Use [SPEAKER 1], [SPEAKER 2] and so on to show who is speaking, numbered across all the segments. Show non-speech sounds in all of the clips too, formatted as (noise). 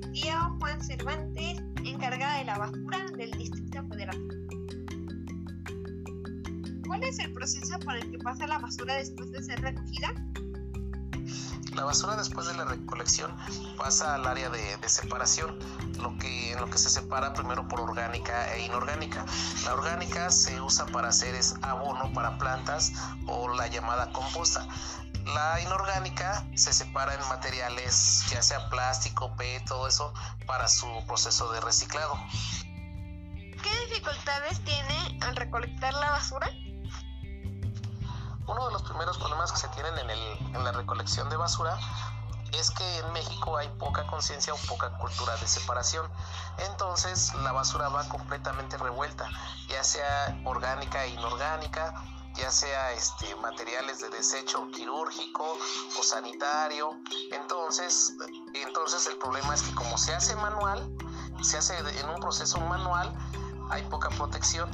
[SPEAKER 1] Limpia Juan Cervantes, encargada de la basura del Distrito Federal. ¿Cuál es el proceso por el que pasa la basura después de ser recogida?
[SPEAKER 2] La basura después de la recolección pasa al área de, de separación, lo que, en lo que se separa primero por orgánica e inorgánica. La orgánica se usa para hacer es abono para plantas o la llamada composta. La inorgánica se separa en materiales, ya sea plástico, PE, todo eso, para su proceso de reciclado.
[SPEAKER 1] ¿Qué dificultades tiene al recolectar la basura?
[SPEAKER 2] Uno de los primeros problemas que se tienen en, en la recolección de basura es que en México hay poca conciencia o poca cultura de separación. Entonces la basura va completamente revuelta, ya sea orgánica e inorgánica, ya sea este, materiales de desecho quirúrgico o sanitario. Entonces, entonces el problema es que como se hace manual, se hace en un proceso manual, hay poca protección.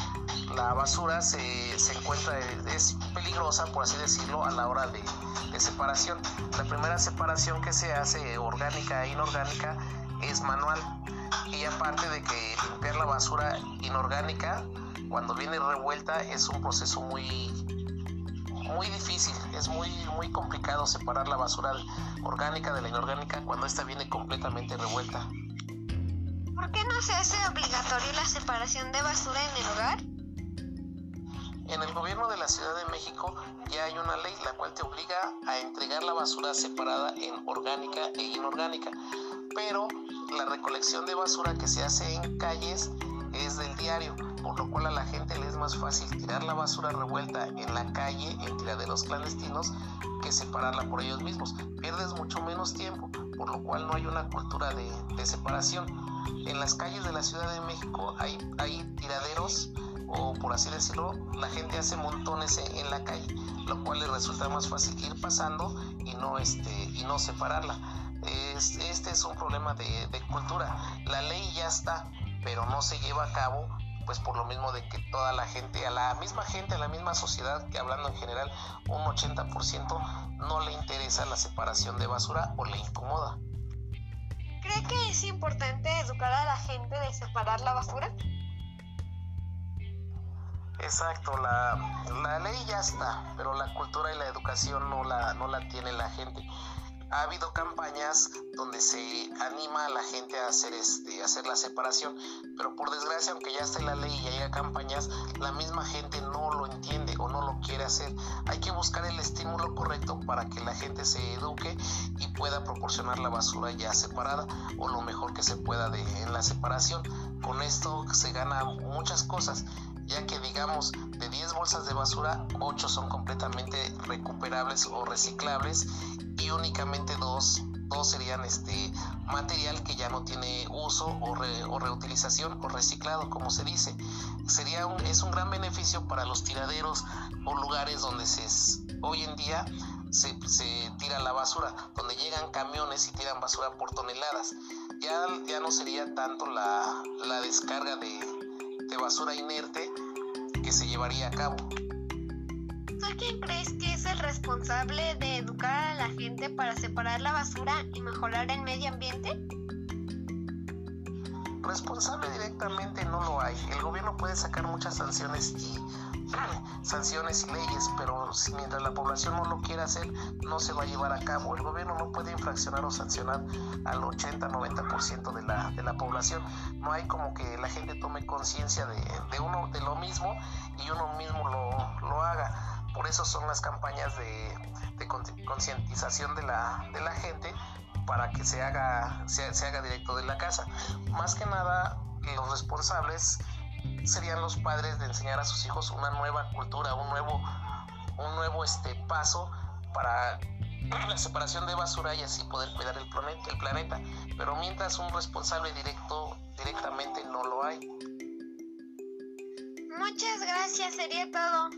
[SPEAKER 2] La basura se, se encuentra, es peligrosa, por así decirlo, a la hora de, de, separación. La primera separación que se hace, orgánica e inorgánica, es manual. Y aparte de que limpiar la basura inorgánica, cuando viene revuelta, es un proceso muy, muy difícil. Es muy, muy complicado separar la basura orgánica de la inorgánica cuando esta viene completamente revuelta.
[SPEAKER 1] ¿Por qué no se hace obligatorio la separación de basura en el hogar?
[SPEAKER 2] En el gobierno de la Ciudad de México ya hay una ley la cual te obliga a entregar la basura separada en orgánica e inorgánica, pero la recolección de basura que se hace en calles es del diario, por lo cual a la gente le es más fácil tirar la basura revuelta en la calle, en tiraderos clandestinos, que separarla por ellos mismos. Pierdes mucho menos tiempo, por lo cual no hay una cultura de, de separación en las calles de la Ciudad de México hay, hay tiraderos o por así decirlo, la gente hace montones en la calle, lo cual le resulta más fácil ir pasando y no, este, y no separarla. este es un problema de, de, cultura. La ley ya está, pero no se lleva a cabo, pues por lo mismo de que toda la gente, a la misma gente, a la misma sociedad, que hablando en general, un 80% no le interesa la separación de basura o le incomoda.
[SPEAKER 1] ¿Cree que es importante educar a la gente de separar la basura?
[SPEAKER 2] Exacto, la, la ley ya está, pero la cultura y la educación no la, no la tiene la gente ha habido campañas donde se anima a la gente a hacer, este, hacer la separación, pero por desgracia, aunque ya esté la ley y haya campañas, la misma gente no lo entiende o no lo quiere hacer. Hay que buscar el estímulo correcto para que la gente se eduque y pueda proporcionar la basura ya separada o lo mejor que se pueda de, en la separación. Con esto se gana muchas cosas ya que digamos de 10 bolsas de basura, 8 son completamente recuperables o reciclables y únicamente dos, dos serían este material que ya no tiene uso o, o reutilización o reciclado como se dice sería un, es un gran beneficio para los tiraderos o lugares donde se hoy en día se, se, tira la basura, donde llegan camiones y tiran basura por toneladas. Ya, ya no sería tanto la, la descarga de, de basura inerte que se llevaría a cabo.
[SPEAKER 1] ¿Tú quién crees que es el responsable de educar a la gente para separar la basura y mejorar el medio ambiente?
[SPEAKER 2] Responsable directamente no lo hay. El gobierno puede sacar muchas sanciones y (clears throat) sanciones y leyes, pero si mientras la población no lo quiere hacer, no se va a llevar a cabo. El gobierno no puede infraccionar o sancionar al 80-90% de la, de la población. No hay como que la gente tome conciencia de, de, uno de lo mismo y uno mismo lo, lo haga por eso son las campañas de, concientización de la, gente para que se haga, se, haga directo de la casa. Más que nada, los responsables serían los padres de enseñar a sus hijos una nueva cultura, un nuevo, un nuevo este, paso para (clears throat) la separación de basura y así poder cuidar el planeta, el planeta. Pero mientras un responsable directo directamente no lo hay.
[SPEAKER 1] Muchas gracias, sería todo.